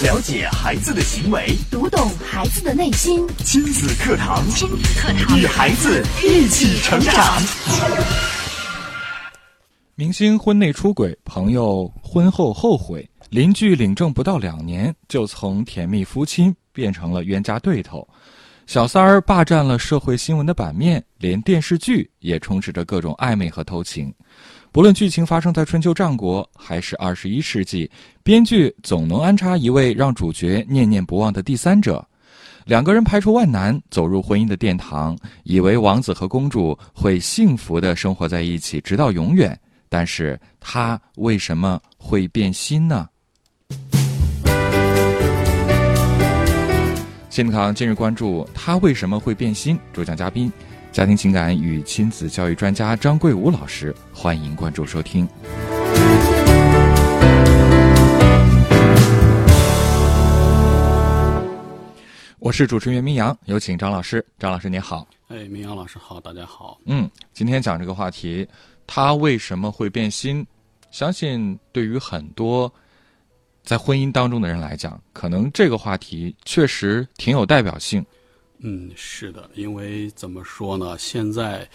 了解孩子的行为，读懂孩子的内心。亲子课堂，亲子课堂，与孩子一起成长。明星婚内出轨，朋友婚后后悔，邻居领证不到两年就从甜蜜夫妻变成了冤家对头，小三儿霸占了社会新闻的版面，连电视剧也充斥着各种暧昧和偷情。不论剧情发生在春秋战国还是二十一世纪，编剧总能安插一位让主角念念不忘的第三者。两个人排除万难走入婚姻的殿堂，以为王子和公主会幸福的生活在一起，直到永远。但是他为什么会变心呢？新课堂今日关注他为什么会变心？主讲嘉宾：家庭情感与亲子教育专家张桂武老师。欢迎关注收听。我是主持人明阳，有请张老师。张老师您好。哎，明阳老师好，大家好。嗯，今天讲这个话题。他为什么会变心？相信对于很多在婚姻当中的人来讲，可能这个话题确实挺有代表性。嗯，是的，因为怎么说呢？现在，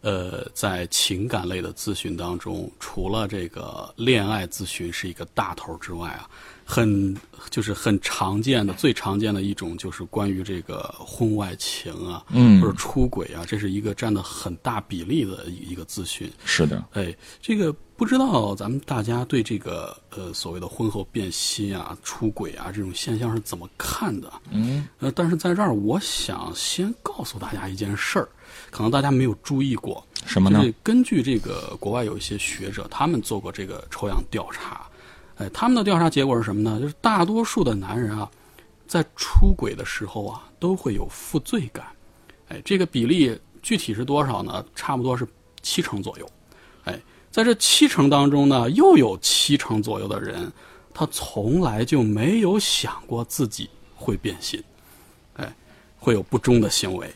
呃，在情感类的咨询当中，除了这个恋爱咨询是一个大头之外啊。很就是很常见的，最常见的一种就是关于这个婚外情啊，嗯，或者出轨啊，这是一个占的很大比例的一一个咨询。是的，哎，这个不知道咱们大家对这个呃所谓的婚后变心啊、出轨啊这种现象是怎么看的？嗯，呃，但是在这儿，我想先告诉大家一件事儿，可能大家没有注意过，什么呢？根据这个国外有一些学者，他们做过这个抽样调查。哎，他们的调查结果是什么呢？就是大多数的男人啊，在出轨的时候啊，都会有负罪感。哎，这个比例具体是多少呢？差不多是七成左右。哎，在这七成当中呢，又有七成左右的人，他从来就没有想过自己会变心，哎，会有不忠的行为。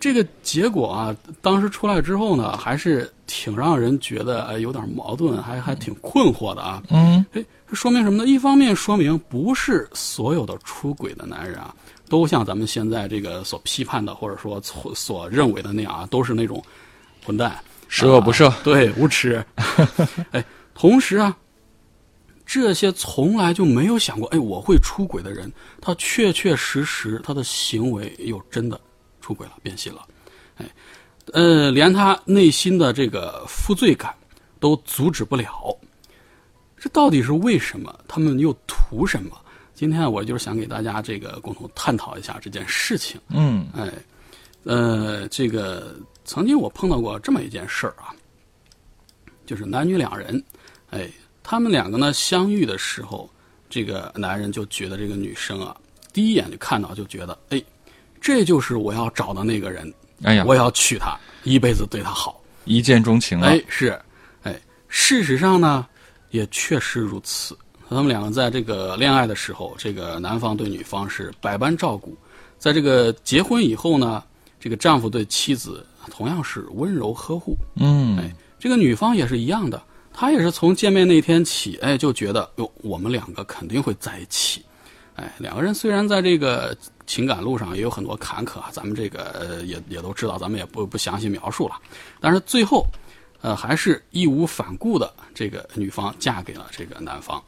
这个结果啊，当时出来之后呢，还是挺让人觉得哎有点矛盾，还还挺困惑的啊。嗯，哎，说明什么呢？一方面说明不是所有的出轨的男人啊，都像咱们现在这个所批判的，或者说所所认为的那样啊，都是那种混蛋、十恶不赦，对，无耻。哎，同时啊，这些从来就没有想过哎我会出轨的人，他确确实实他的行为又真的。出轨了，变心了，哎，呃，连他内心的这个负罪感都阻止不了，这到底是为什么？他们又图什么？今天我就是想给大家这个共同探讨一下这件事情。嗯，哎，呃，这个曾经我碰到过这么一件事儿啊，就是男女两人，哎，他们两个呢相遇的时候，这个男人就觉得这个女生啊，第一眼就看到就觉得，哎。这就是我要找的那个人，哎呀，我要娶她，一辈子对她好，一见钟情啊。哎，是，哎，事实上呢，也确实如此。他们两个在这个恋爱的时候，这个男方对女方是百般照顾，在这个结婚以后呢，这个丈夫对妻子同样是温柔呵护。嗯，哎，这个女方也是一样的，她也是从见面那天起，哎，就觉得哟，我们两个肯定会在一起。哎，两个人虽然在这个情感路上也有很多坎坷，咱们这个呃也也都知道，咱们也不不详细描述了。但是最后，呃，还是义无反顾的，这个女方嫁给了这个男方。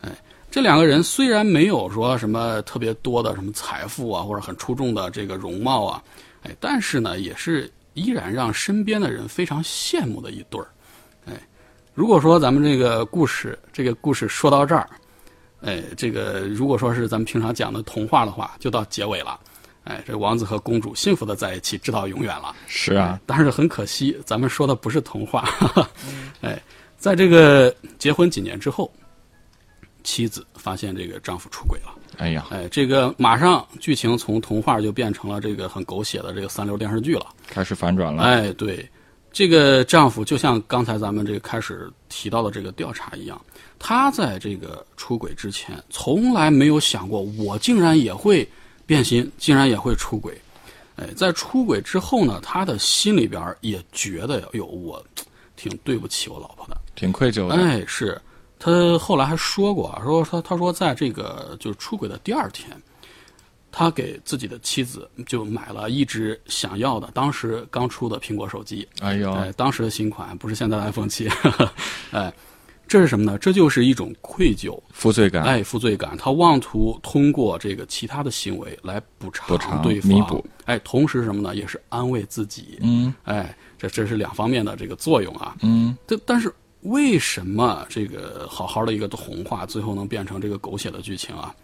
哎，这两个人虽然没有说什么特别多的什么财富啊，或者很出众的这个容貌啊，哎，但是呢，也是依然让身边的人非常羡慕的一对儿。哎，如果说咱们这个故事，这个故事说到这儿。哎，这个如果说是咱们平常讲的童话的话，就到结尾了。哎，这王子和公主幸福的在一起，直到永远了。是啊，但是很可惜，咱们说的不是童话。哎，在这个结婚几年之后，妻子发现这个丈夫出轨了。哎呀，哎，这个马上剧情从童话就变成了这个很狗血的这个三流电视剧了，开始反转了。哎，对，这个丈夫就像刚才咱们这个开始提到的这个调查一样。他在这个出轨之前，从来没有想过我竟然也会变心，竟然也会出轨。哎，在出轨之后呢，他的心里边也觉得，哟，我挺对不起我老婆的，挺愧疚的。哎，是，他后来还说过啊，说他他说在这个就是出轨的第二天，他给自己的妻子就买了一只想要的当时刚出的苹果手机，哎呦，哎，当时的新款不是现在的 iPhone 七，哎，这是什么呢？这就是一种愧疚，负罪感，哎，负罪感，他妄图通过这个其他的行为来补偿补偿对方，弥补，哎，同时什么呢？也是安慰自己，嗯。哎，这这是两方面的这个作用啊。嗯，但但是为什么这个好好的一个童话，最后能变成这个狗血的剧情啊？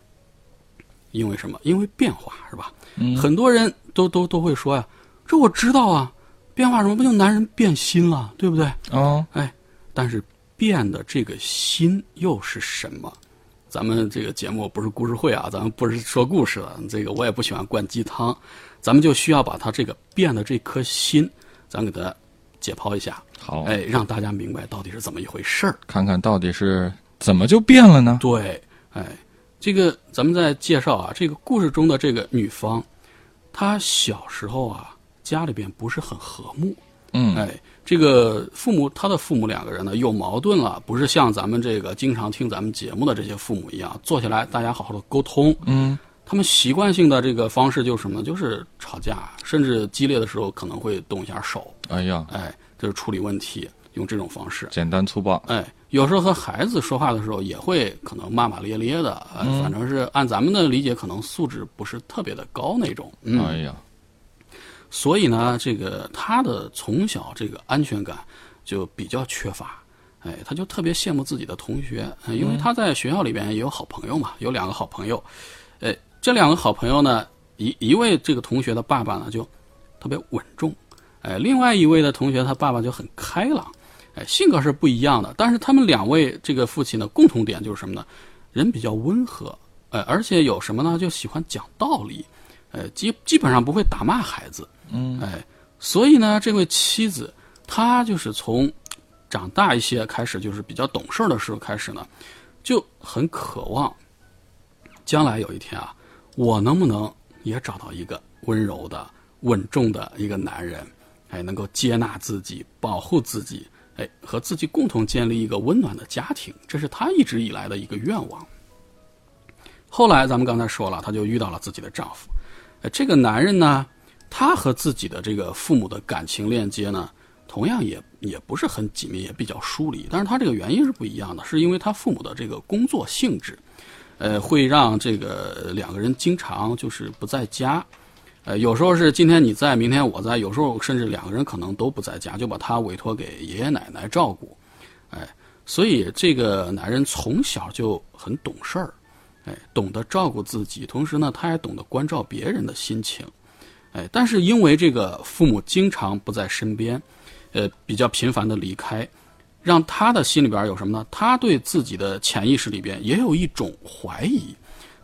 因为什么？因为变化是吧？嗯很多人都都都会说呀，这我知道啊，变化什么不就男人变心了，对不对？哦，哎，但是变的这个心又是什么？咱们这个节目不是故事会啊，咱们不是说故事的，这个我也不喜欢灌鸡汤，咱们就需要把他这个变的这颗心，咱给它解剖一下，好，哎，让大家明白到底是怎么一回事儿。看看到底是怎么就变了呢？对，哎，这个咱们再介绍啊，这个故事中的这个女方，她小时候啊，家里边不是很和睦，嗯，哎，这个父母，他的父母两个人呢有矛盾了，不是像咱们这个经常听咱们节目的这些父母一样，坐下来大家好好的沟通。嗯，他们习惯性的这个方式就是什么？就是吵架，甚至激烈的时候可能会动一下手，哎呀，哎，就是处理问题，用这种方式。简单粗暴，哎，有时候和孩子说话的时候也会可能骂骂咧咧的，反正是按咱们的理解，可能素质不是特别的高那种。嗯，哎呀，所以呢，这个他的从小这个安全感就比较缺乏，哎，他就特别羡慕自己的同学，呃因为他在学校里边也有好朋友嘛，有两个好朋友，哎，这两个好朋友呢，一一位这个同学的爸爸呢就特别稳重，哎，另外一位的同学他爸爸就很开朗，哎，性格是不一样的，但是他们两位这个父亲的共同点就是什么呢？人比较温和，哎，而且有什么呢？就喜欢讲道理，呃，基基本上不会打骂孩子，嗯，哎，所以呢，这位妻子她就是从长大一些开始，就是比较懂事儿的时候开始呢，就很渴望将来有一天啊，我能不能也找到一个温柔的、稳重的一个男人，哎，能够接纳自己、保护自己，哎，和自己共同建立一个温暖的家庭，这是她一直以来的一个愿望。后来咱们刚才说了，她就遇到了自己的丈夫，哎，这个男人呢，他和自己的这个父母的感情链接呢，同样也也不是很紧密，也比较疏离。但是他这个原因是不一样的，是因为他父母的这个工作性质，呃，会让这个两个人经常就是不在家。呃，有时候是今天你在，明天我在，有时候甚至两个人可能都不在家，就把他委托给爷爷奶奶照顾。哎，所以这个男人从小就很懂事儿，哎，懂得照顾自己，同时呢，他也懂得关照别人的心情。哎，但是因为这个父母经常不在身边，呃，比较频繁的离开，让他的心里边有什么呢？他对自己的潜意识里边也有一种怀疑。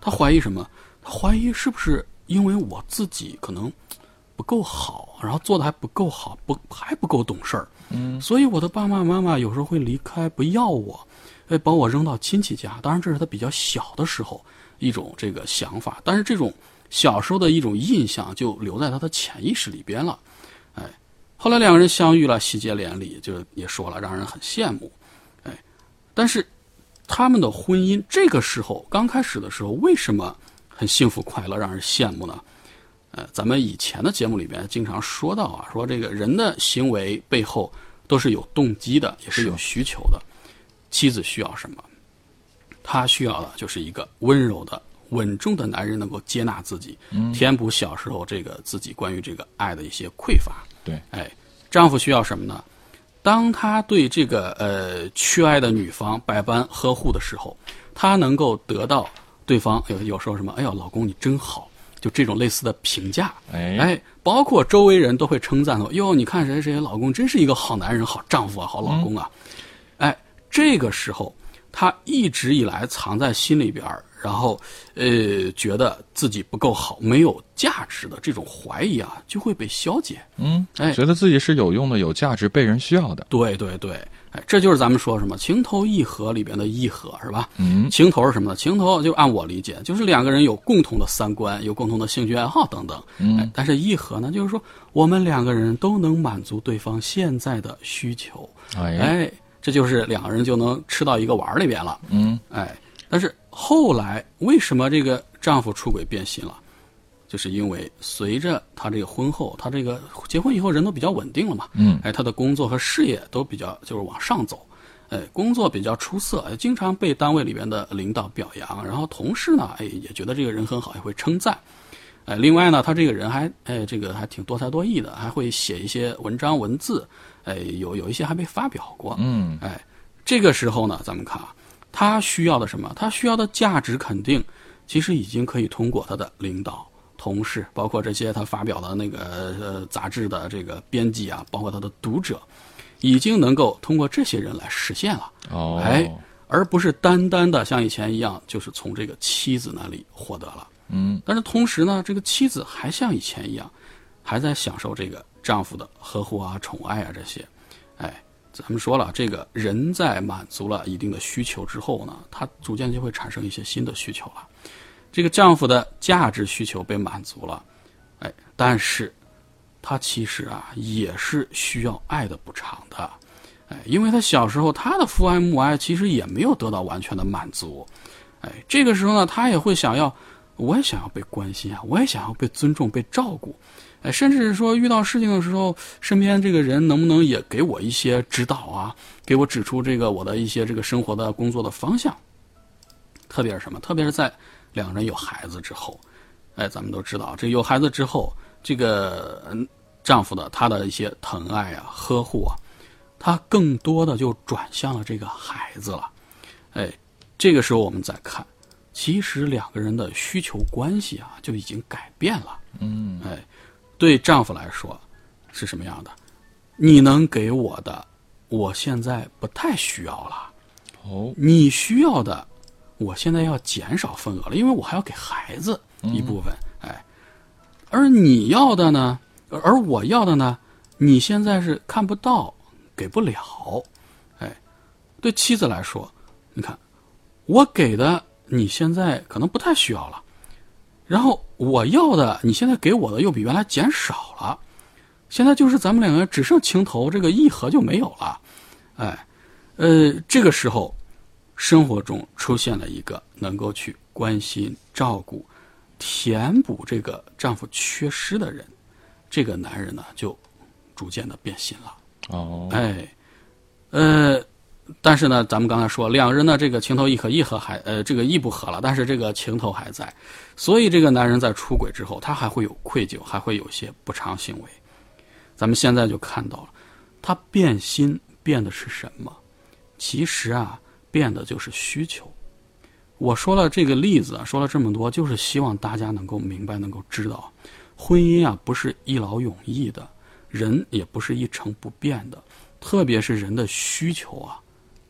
他怀疑什么？他怀疑是不是因为我自己可能不够好，然后做的还不够好，不还不够懂事儿，嗯，所以我的爸爸妈妈有时候会离开，不要我，哎，把我扔到亲戚家。当然，这是他比较小的时候一种这个想法，但是这种小时候的一种印象就留在他的潜意识里边了。哎，后来两个人相遇了，喜结连理，就也说了，让人很羡慕。哎，但是他们的婚姻这个时候刚开始的时候，为什么很幸福快乐，让人羡慕呢？呃，咱们以前的节目里边经常说到啊，说这个人的行为背后都是有动机的，也是有需求的。妻子需要什么？他需要的就是一个温柔的、稳重的男人，能够接纳自己，填补小时候这个自己关于这个爱的一些匮乏。对，哎，丈夫需要什么呢？当他对这个呃缺爱的女方百般呵护的时候，他能够得到对方有有时候什么，哎呦，老公你真好，就这种类似的评价。哎，哎，包括周围人都会称赞说：“哟，你看谁谁谁老公真是一个好男人、好丈夫啊、好老公啊。哎，这个时候他一直以来藏在心里边儿然后呃觉得自己不够好、没有价值的这种怀疑啊，就会被消解。嗯，哎觉得自己是有用的、有价值、被人需要的。对对对，哎，这就是咱们说什么情投意合里边的意合是吧？嗯，情投是什么呢？情投就按我理解，就是两个人有共同的三观，有共同的兴趣爱好等等。嗯哎，但是意合呢，就是说我们两个人都能满足对方现在的需求。哎，哎，这就是两个人就能吃到一个碗里边了。嗯，哎，但是后来为什么这个丈夫出轨变心了？就是因为随着她这个婚后，她这个结婚以后人都比较稳定了嘛，嗯，哎，她的工作和事业都比较就是往上走，哎，工作比较出色，哎，经常被单位里边的领导表扬，然后同事呢，哎，也觉得这个人很好，也会称赞，哎，另外呢，她这个人还，哎，这个还挺多才多艺的，还会写一些文章文字，哎，有有一些还被发表过，嗯，哎，这个时候呢，咱们看啊，他需要的什么？他需要的价值肯定，其实已经可以通过他的领导。同事，包括这些他发表的那个呃杂志的这个编辑啊，包括他的读者，已经能够通过这些人来实现了。哦，哎，而不是单单的像以前一样，就是从这个妻子那里获得了。嗯，但是同时呢，这个妻子还像以前一样，还在享受这个丈夫的呵护啊、宠爱啊这些。哎，咱们说了，这个人在满足了一定的需求之后呢，他逐渐就会产生一些新的需求了。这个丈夫的价值需求被满足了，哎，但是，他其实啊也是需要爱的补偿的，哎，因为他小时候他的父爱母爱其实也没有得到完全的满足，哎，这个时候呢，他也会想要，我也想要被关心啊，我也想要被尊重、被照顾，哎，甚至是说遇到事情的时候，身边这个人能不能也给我一些指导啊，给我指出这个我的一些这个生活的工作的方向，特别是什么？特别是在两个人有孩子之后，哎，咱们都知道，这有孩子之后，这个丈夫的他的一些疼爱啊、呵护啊，他更多的就转向了这个孩子了。哎，这个时候我们再看，其实两个人的需求关系啊就已经改变了。嗯，哎，对丈夫来说是什么样的？你能给我的，我现在不太需要了。哦，你需要的，我现在要减少份额了，因为我还要给孩子一部分，哎，而你要的呢，而我要的呢，你现在是看不到，给不了，哎，对妻子来说，你看，我给的你现在可能不太需要了，然后我要的你现在给我的又比原来减少了，现在就是咱们两个人只剩情投，这个意合就没有了，哎，呃，这个时候。生活中出现了一个能够去关心、照顾、填补这个丈夫缺失的人，这个男人呢就逐渐的变心了。哦，哎，呃，但是呢，咱们刚才说两人呢这个情投意合，意合还呃这个意不合了，但是这个情头还在，所以这个男人在出轨之后，他还会有愧疚，还会有些不常行为。咱们现在就看到了，他变心变的是什么？其实啊。变的就是需求。我说了这个例子啊，说了这么多，就是希望大家能够明白，能够知道，婚姻啊不是一劳永逸的，人也不是一成不变的，特别是人的需求啊，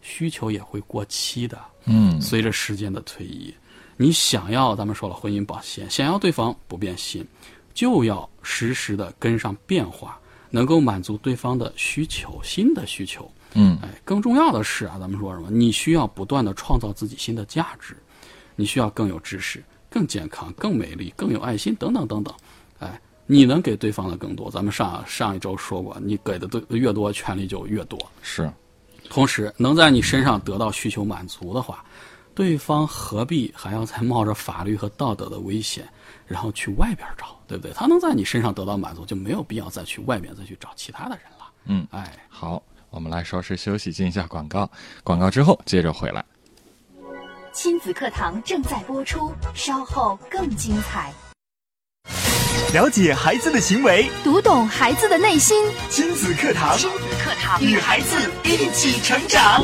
需求也会过期的。嗯，随着时间的推移，你想要咱们说了婚姻保鲜，想要对方不变心，就要实时的跟上变化，能够满足对方的需求，新的需求。嗯，哎，更重要的是啊，咱们说什么？你需要不断的创造自己新的价值，你需要更有知识、更健康、更美丽、更有爱心等等等等。哎，你能给对方的更多。咱们上上一周说过，你给的对越多，权利就越多。是，同时能在你身上得到需求满足的话，对方何必还要再冒着法律和道德的危险，然后去外边找，对不对？他能在你身上得到满足，就没有必要再去外面再去找其他的人了。嗯，哎，好。我们来稍事休息，进一下广告。广告之后接着回来。亲子课堂正在播出，稍后更精彩。了解孩子的行为，读懂孩子的内心。亲子课堂，亲子与孩子一起成长。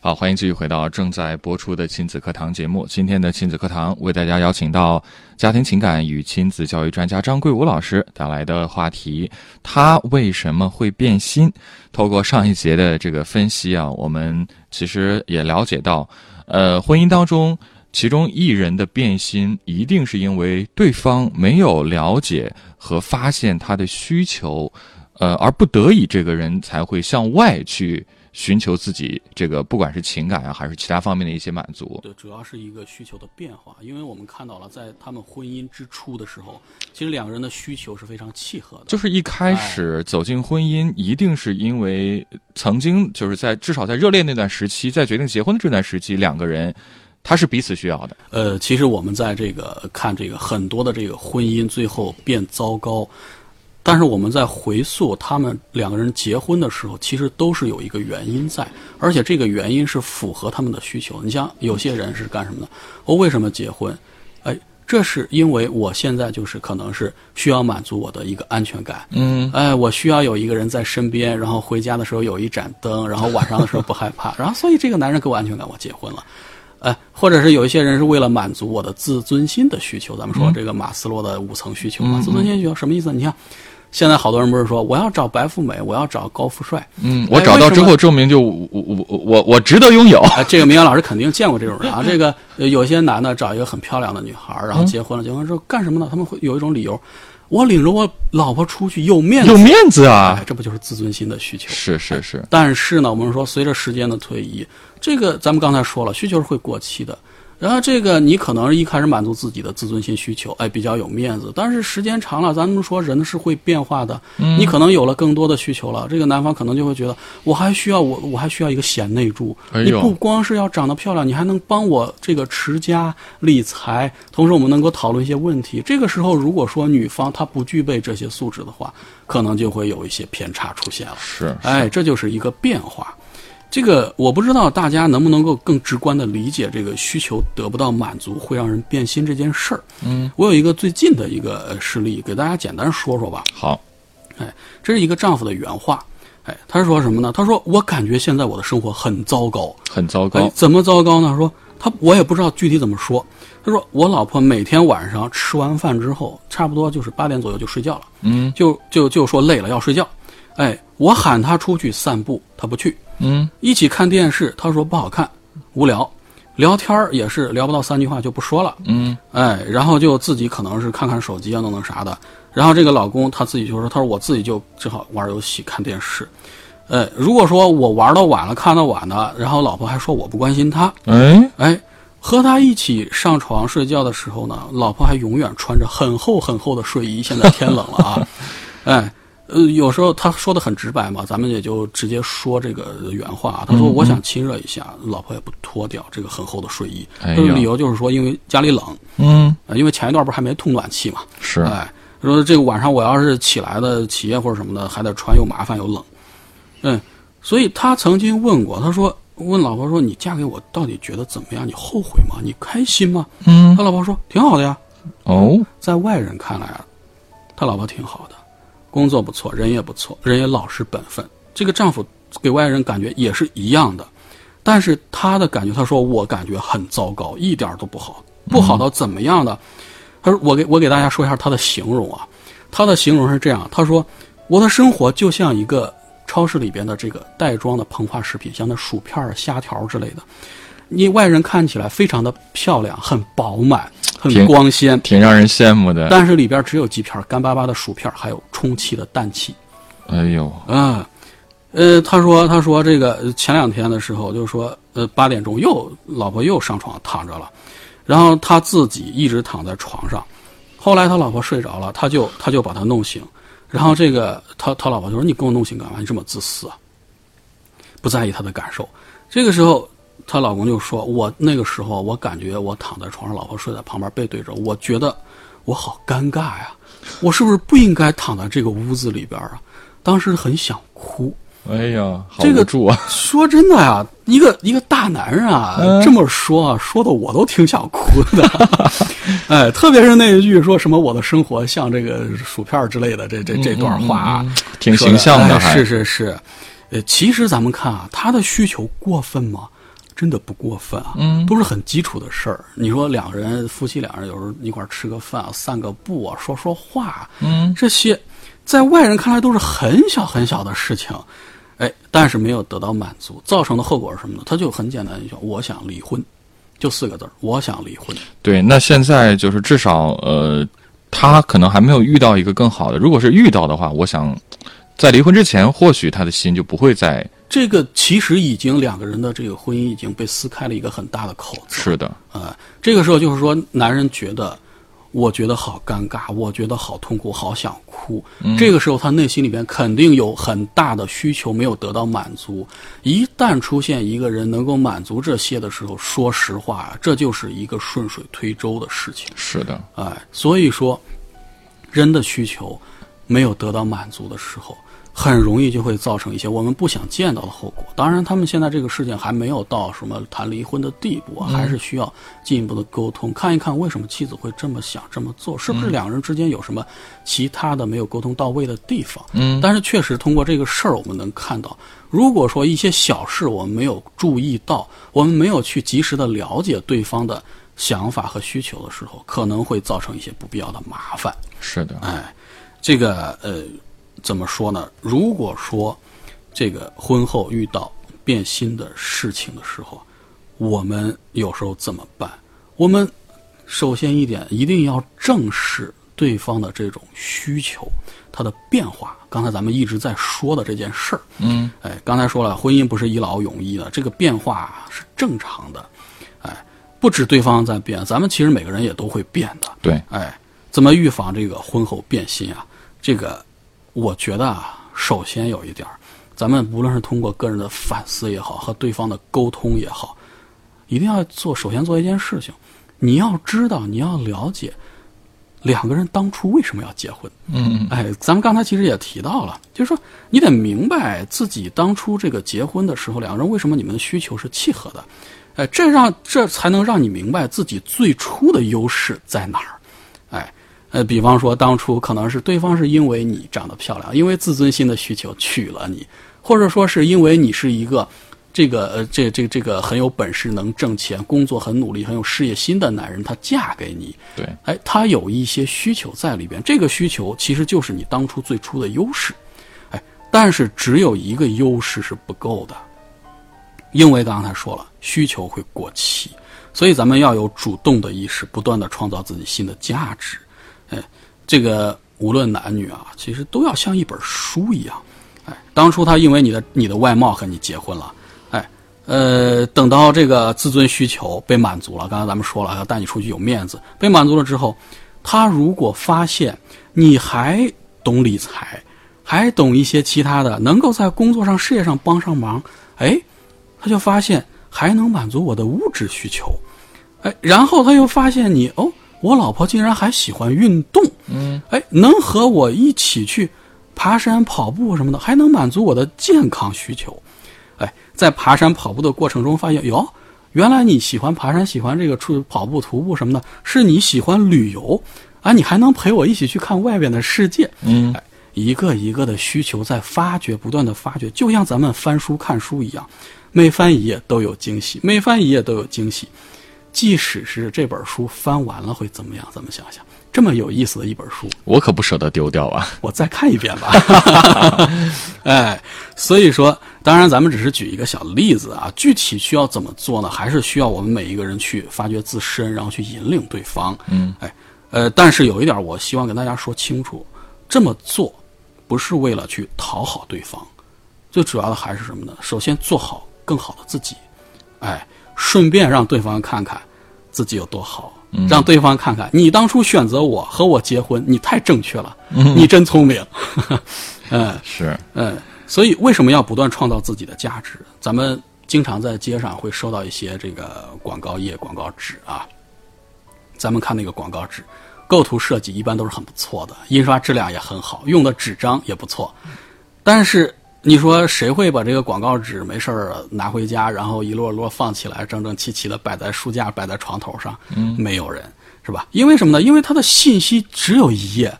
好，欢迎继续回到正在播出的亲子课堂节目。今天的亲子课堂为大家邀请到家庭情感与亲子教育专家张桂武老师带来的话题：他为什么会变心？透过上一节的这个分析啊，我们其实也了解到，呃，婚姻当中其中一人的变心，一定是因为对方没有了解和发现他的需求，呃，而不得已这个人才会向外去。寻求自己这个不管是情感啊还是其他方面的一些满足。对，主要是一个需求的变化，因为我们看到了，在他们婚姻之初的时候，其实两个人的需求是非常契合的。就是一开始走进婚姻，一定是因为曾经就是在至少在热恋那段时期，在决定结婚的这段时期，两个人他是彼此需要的。呃，其实我们在这个看这个很多的这个婚姻最后变糟糕，但是我们在回溯他们两个人结婚的时候，其实都是有一个原因在，而且这个原因是符合他们的需求。你像有些人是干什么的？我为什么结婚？哎，这是因为我现在就是可能是需要满足我的一个安全感。嗯，哎，我需要有一个人在身边，然后回家的时候有一盏灯，然后晚上的时候不害怕，然后所以这个男人给我安全感，我结婚了。哎，或者是有一些人是为了满足我的自尊心的需求，咱们说这个马斯洛的五层需求嘛，自尊心需求什么意思？你看，现在好多人不是说我要找白富美，我要找高富帅，嗯，我找到之后证明就我我我我我值得拥有。啊，这个明阳老师肯定见过这种人啊。这个呃有些男的找一个很漂亮的女孩，然后结婚了，结婚之后干什么呢？他们会有一种理由，我领着我老婆出去有面子，有面子啊哎，！这不就是自尊心的需求？是是是，但是呢，我们说随着时间的推移，这个咱们刚才说了，需求是会过期的。然后这个你可能一开始满足自己的自尊心需求，哎，比较有面子。但是时间长了，咱们说人是会变化的，你可能有了更多的需求了，这个男方可能就会觉得我还需要我我还需要一个贤内助。你不光是要长得漂亮，你还能帮我这个持家理财，同时我们能够讨论一些问题。这个时候，如果说女方她不具备这些素质的话，可能就会有一些偏差出现了。是哎，这就是一个变化。这个我不知道大家能不能够更直观的理解这个需求得不到满足会让人变心这件事儿。嗯，我有一个最近的一个呃事例，给大家简单说说吧。好，哎，这是一个丈夫的原话。哎，他说什么呢？他说：“我感觉现在我的生活很糟糕。很糟哎糕，。怎么糟糕呢？说他我也不知道具体怎么说。他说我老婆每天晚上吃完饭之后，差不多就是八点左右就睡觉了。嗯就就就说累了要睡觉。哎，我喊他出去散步，他不去。嗯一起看电视，他说不好看，无聊。聊天儿也是聊不到三句话就不说了。嗯哎，然后就自己可能是看看手机啊，弄弄啥的。然后这个老公他自己就说：“他说我自己就只好玩游戏、看电视。”哎，如果说我玩到晚了、看到晚了，然后老婆还说我不关心他，哎，哎，和他一起上床睡觉的时候呢，老婆还永远穿着很厚很厚的睡衣。现在天冷了啊，哎，呃，有时候他说的很直白嘛，咱们也就直接说这个原话啊。他说我想亲热一下，老婆也不脱掉这个很厚的睡衣，哎呀这个理由就是说因为家里冷，嗯。呃因为前一段不是还没通暖气嘛，是，哎，说这个晚上我要是起来的起夜或者什么的，还得穿又麻烦又冷，嗯，所以他曾经问过，他说问老婆说你嫁给我到底觉得怎么样？你后悔吗？你开心吗？嗯。他老婆说挺好的呀，哦，在外人看来啊，他老婆挺好的，工作不错，人也不错，人也老实本分。这个丈夫给外人感觉也是一样的，但是他的感觉，他说我感觉很糟糕，一点都不好，不好到怎么样的？他说我给我给大家说一下他的形容啊，他的形容是这样，他说我的生活就像一个超市里边的这个袋装的膨化食品，像那薯片、虾条之类的。你外人看起来非常的漂亮，很饱满，很光鲜，挺让人羡慕的。但是里边只有几片干巴巴的薯片，还有充气的氮气。哎呦，啊，呃，他说，他说这个呃前两天的时候，就是说，呃，八点钟又老婆又上床躺着了，然后他自己一直躺在床上，后来他老婆睡着了，他就他就把他弄醒，然后这个他他老婆就说：“你给我弄醒干嘛？你这么自私啊！”不在意他的感受。这个时候，她老公就说：“我那个时候，我感觉我躺在床上，老婆睡在旁边背对着，我觉得我好尴尬呀，我是不是不应该躺在这个屋子里边啊？”当时很想哭。哎呀，好这个无助啊！说真的呀，一个一个大男人啊，嗯这么说啊，说的我都挺想哭的。哎，特别是那一句说什么“我的生活像这个薯片之类的”，这这这段话啊，嗯挺形象的，哎是是是。呃，其实咱们看啊，他的需求过分吗？真的不过分啊，嗯都是很基础的事儿。你说两个人夫妻两人有时候一块儿吃个饭啊，散个步啊，说说话啊，嗯，这些在外人看来都是很小很小的事情，哎，但是没有得到满足，造成的后果是什么呢？他就很简单一句：我想离婚，就四个字儿：我想离婚。对。那现在就是至少呃，他可能还没有遇到一个更好的。如果是遇到的话，我想在离婚之前，或许他的心就不会再这个其实已经两个人的这个婚姻已经被撕开了一个很大的口子。是的，呃，这个时候就是说，男人觉得，我觉得好尴尬，我觉得好痛苦，好想哭。这个时候，他内心里边肯定有很大的需求没有得到满足。一旦出现一个人能够满足这些的时候，说实话，这就是一个顺水推舟的事情。是的，哎，所以说，人的需求没有得到满足的时候，很容易就会造成一些我们不想见到的后果。当然，他们现在这个事件还没有到什么谈离婚的地步啊，还是需要进一步的沟通，看一看为什么妻子会这么想这么做，是不是两个人之间有什么其他的没有沟通到位的地方。嗯，但是确实通过这个事儿，我们能看到，如果说一些小事我们没有注意到，我们没有去及时的了解对方的想法和需求的时候，可能会造成一些不必要的麻烦。是的，哎，这个呃，怎么说呢？如果说这个婚后遇到变心的事情的时候，我们有时候怎么办？我们首先一点，一定要正视对方的这种需求，他的变化。刚才咱们一直在说的这件事儿，嗯，哎，刚才说了，婚姻不是一劳永逸的，这个变化是正常的。哎，不止对方在变，咱们其实每个人也都会变的。对，哎，怎么预防这个婚后变心啊？这个，我觉得啊，首先有一点儿，咱们无论是通过个人的反思也好，和对方的沟通也好，一定要做，首先做一件事情，你要知道，你要了解两个人当初为什么要结婚。嗯，哎，咱们刚才其实也提到了，就是说你得明白自己当初这个结婚的时候，两个人为什么你们的需求是契合的，哎，这让这才能让你明白自己最初的优势在哪儿，哎，呃，比方说当初可能是对方是因为你长得漂亮，因为自尊心的需求娶了你，或者说是因为你是一个这个呃这这这个很有本事、能挣钱、工作很努力、很有事业心的男人，他嫁给你，对，哎，他有一些需求在里边，这个需求其实就是你当初最初的优势，哎，但是只有一个优势是不够的，因为刚才说了，需求会过期，所以咱们要有主动的意识，不断的创造自己新的价值，哎，这个无论男女啊，其实都要像一本书一样，哎，当初他因为你的你的外貌和你结婚了，哎，呃，等到这个自尊需求被满足了，刚才咱们说了，要带你出去有面子，被满足了之后，他如果发现你还懂理财，还懂一些其他的，能够在工作上、事业上帮上忙，哎，他就发现还能满足我的物质需求，哎，然后他又发现你哦，我老婆竟然还喜欢运动，嗯，哎，能和我一起去爬山、跑步什么的，还能满足我的健康需求。哎，在爬山、跑步的过程中，发现哟，原来你喜欢爬山，喜欢这个出跑步、徒步什么的，是你喜欢旅游啊，你还能陪我一起去看外边的世界。嗯哎，一个一个的需求在发掘，不断的发掘，就像咱们翻书看书一样，每翻一页都有惊喜，每翻一页都有惊喜。即使是这本书翻完了会怎么样？咱们想想，这么有意思的一本书，我可不舍得丢掉啊。我再看一遍吧。哎，所以说，当然咱们只是举一个小例子啊，具体需要怎么做呢？还是需要我们每一个人去发掘自身，然后去引领对方。嗯，哎，呃，但是有一点，我希望跟大家说清楚，这么做不是为了去讨好对方，最主要的还是什么呢？首先做好更好的自己，哎，顺便让对方看看自己有多好。让对方看看你当初选择我和我结婚，你太正确了，你真聪明。嗯是，嗯，所以为什么要不断创造自己的价值？咱们经常在街上会收到一些这个广告页、广告纸啊。咱们看那个广告纸，构图设计一般都是很不错的，印刷质量也很好，用的纸张也不错。但是你说谁会把这个广告纸没事儿拿回家，然后一摞摞放起来，整整齐齐的摆在书架、摆在床头上？嗯，没有人是吧？因为什么呢？因为它的信息只有一页。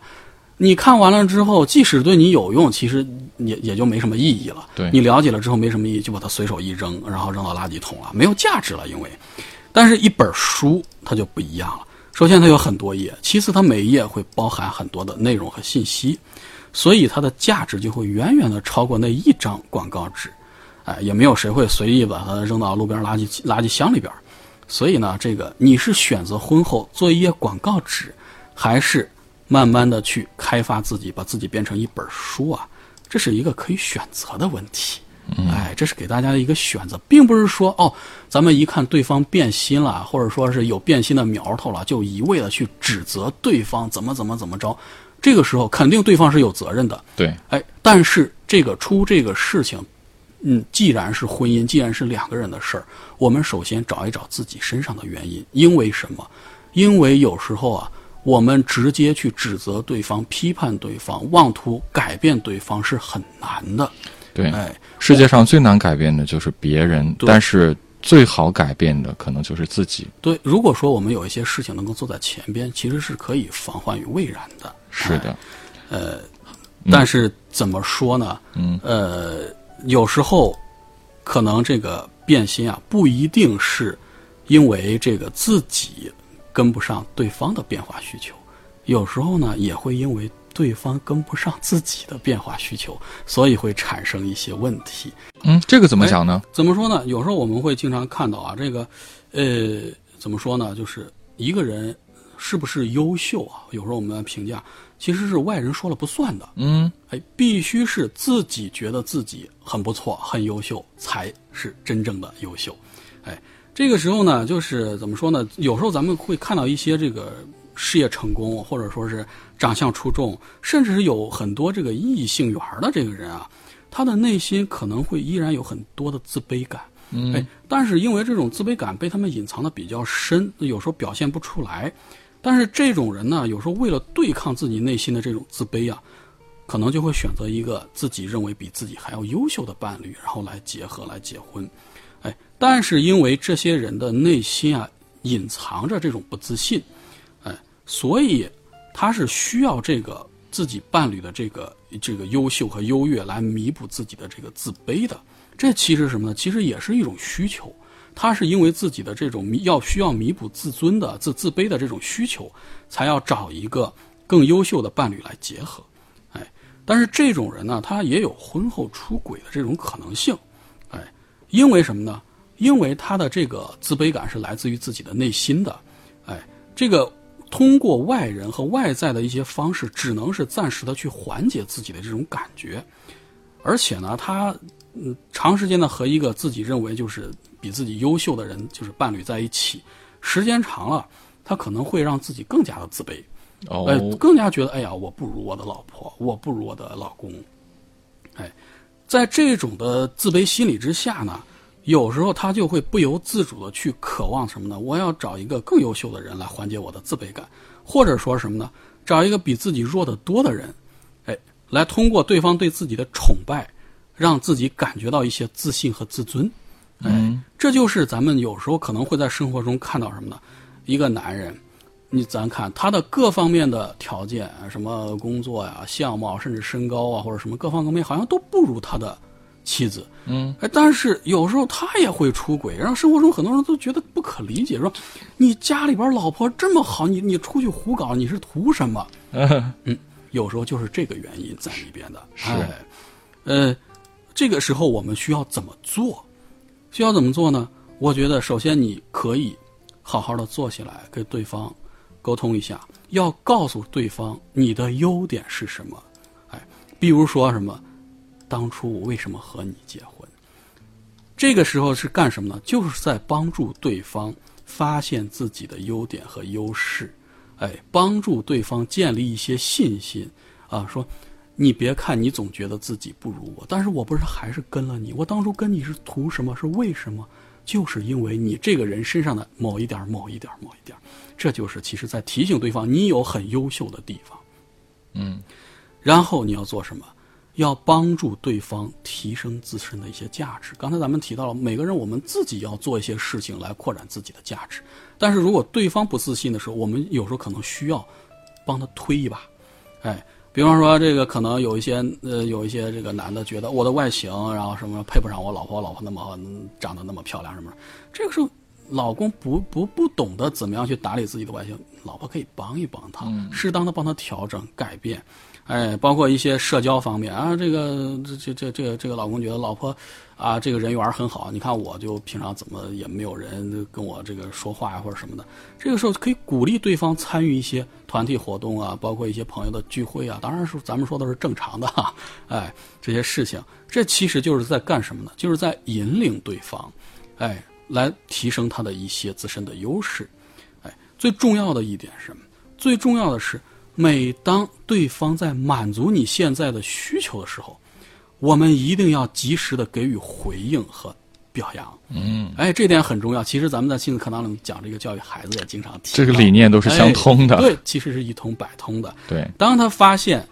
你看完了之后，即使对你有用，其实也也就没什么意义了。对你了解了之后没什么意义，就把它随手一扔，然后扔到垃圾桶了，没有价值了。因为，但是一本书它就不一样了。首先它有很多页，其次它每一页会包含很多的内容和信息，所以它的价值就会远远的超过那一张广告纸。哎，也没有谁会随意把它扔到路边垃圾垃圾箱里边。所以呢，这个你是选择婚后做一页广告纸，还是慢慢的去开发自己，把自己变成一本书啊？这是一个可以选择的问题。哎，这是给大家的一个选择，并不是说哦，咱们一看对方变心了，或者说是有变心的苗头了，就一味的去指责对方怎么怎么怎么着。这个时候肯定对方是有责任的。对，哎，但是这个出这个事情，嗯，既然是婚姻，既然是两个人的事儿，我们首先找一找自己身上的原因。因为什么？因为有时候啊，我们直接去指责对方、批判对方、妄图改变对方是很难的。对，哎，世界上最难改变的就是别人，但是最好改变的可能就是自己。对，如果说我们有一些事情能够做在前边，其实是可以防患于未然的。是的，呃，但是怎么说呢？嗯，呃，有时候可能这个变心啊，不一定是因为这个自己跟不上对方的变化需求，有时候呢，也会因为对方跟不上自己的变化需求，所以会产生一些问题。嗯，这个怎么讲呢？怎么说呢？有时候我们会经常看到啊，这个，呃，怎么说呢？就是一个人是不是优秀啊？有时候我们评价其实是外人说了不算的。嗯，哎，必须是自己觉得自己很不错、很优秀，才是真正的优秀。哎，这个时候呢，就是怎么说呢？有时候咱们会看到一些这个事业成功，或者说是长相出众，甚至是有很多这个异性缘的这个人啊，他的内心可能会依然有很多的自卑感。嗯哎，但是因为这种自卑感被他们隐藏的比较深，有时候表现不出来。但是这种人呢，有时候为了对抗自己内心的这种自卑啊，可能就会选择一个自己认为比自己还要优秀的伴侣，然后来结合来结婚。哎，但是因为这些人的内心啊隐藏着这种不自信，哎，所以他是需要这个自己伴侣的这个这个优秀和优越来弥补自己的这个自卑的。这其实什么呢？其实也是一种需求。他是因为自己的这种弥要需要弥补自尊的自自卑的这种需求，才要找一个更优秀的伴侣来结合。哎，但是这种人呢，他也有婚后出轨的这种可能性。哎，因为什么呢？因为他的这个自卑感是来自于自己的内心的。哎，这个通过外人和外在的一些方式，只能是暂时的去缓解自己的这种感觉，而且呢，他嗯长时间的和一个自己认为就是比自己优秀的人就是伴侣在一起，时间长了，他可能会让自己更加的自卑。哦，哎，更加觉得哎呀，我不如我的老婆，我不如我的老公。哎，在这种的自卑心理之下呢，有时候他就会不由自主的去渴望什么呢？我要找一个更优秀的人来缓解我的自卑感，或者说什么呢？找一个比自己弱得多的人，哎，来通过对方对自己的崇拜，让自己感觉到一些自信和自尊。哎，这就是咱们有时候可能会在生活中看到什么呢？一个男人。你咱看他的各方面的条件，什么工作呀、相貌，甚至身高啊，或者什么各方各面，好像都不如他的妻子。嗯，哎，但是有时候他也会出轨，让生活中很多人都觉得不可理解，说你家里边老婆这么好，你你出去胡搞，你是图什么？嗯，有时候就是这个原因在里边的。是哎，呃，这个时候我们需要怎么做？需要怎么做呢？我觉得首先你可以好好的坐下来跟对方。沟通一下，要告诉对方你的优点是什么，哎，比如说什么，当初我为什么和你结婚？这个时候是干什么呢？就是在帮助对方发现自己的优点和优势，哎，帮助对方建立一些信心啊。说，你别看你总觉得自己不如我，但是我不是还是跟了你？我当初跟你是图什么？是为什么？就是因为你这个人身上的某一点、某一点、某一点，这就是其实在提醒对方你有很优秀的地方。嗯，然后你要做什么？要帮助对方提升自身的一些价值。刚才咱们提到了，每个人我们自己要做一些事情来扩展自己的价值。但是如果对方不自信的时候，我们有时候可能需要帮他推一把。哎，比方说这个可能有一些呃有一些这个男的觉得我的外形，然后什么配不上我老婆，我老婆那么长得那么漂亮什么，这个时候老公不不不懂得怎么样去打理自己的外形，老婆可以帮一帮他，适当的帮他调整改变。哎，包括一些社交方面啊，这个这这这这个这个老公觉得老婆啊这个人缘很好，你看我就平常怎么也没有人跟我这个说话呀或者什么的，这个时候可以鼓励对方参与一些团体活动啊，包括一些朋友的聚会啊，当然是咱们说的是正常的哈，哎，这些事情，这其实就是在干什么呢？就是在引领对方，哎，来提升他的一些自身的优势，哎，最重要的一点是什么？最重要的是。每当对方在满足你现在的需求的时候，我们一定要及时的给予回应和表扬。嗯，哎，这点很重要。其实咱们在亲子课堂里面讲这个教育孩子也经常提，这个理念都是相通的。对，其实是一通百通的。对，当他发现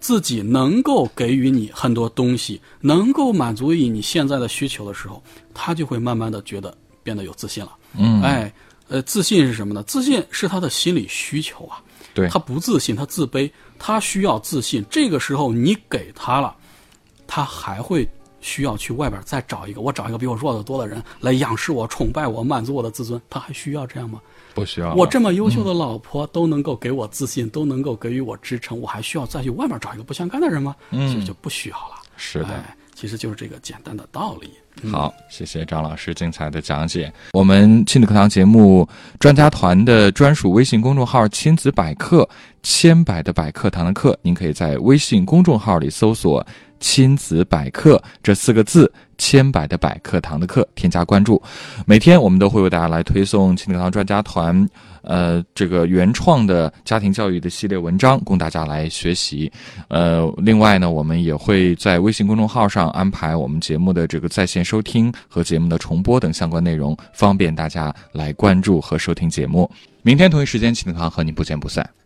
自己能够给予你很多东西，能够满足于你现在的需求的时候，他就会慢慢的觉得变得有自信了。嗯，哎，呃，自信是什么呢？自信是他的心理需求啊。对他不自信，他自卑，他需要自信。这个时候你给他了，他还会需要去外边再找一个，我找一个比我弱的多的人来仰视我、崇拜我、满足我的自尊。他还需要这样吗？不需要。我这么优秀的老婆都能够给我自信，都能够给予我支撑，我还需要再去外面找一个不相干的人吗？嗯，所以就不需要了。是的。其实就是这个简单的道理。好，谢谢张老师精彩的讲解。我们亲子课堂节目专家团的专属微信公众号“亲子百科”，千百的百课堂的课，您可以在微信公众号里搜索“亲子百科”这四个字，“千百的百课堂的课”，添加关注。每天我们都会为大家来推送亲子课堂专家团。呃，这个原创的家庭教育的系列文章供大家来学习。呃，另外呢，我们也会在微信公众号上安排我们节目的这个在线收听和节目的重播等相关内容，方便大家来关注和收听节目。明天同一时间，秦德康和你不见不散。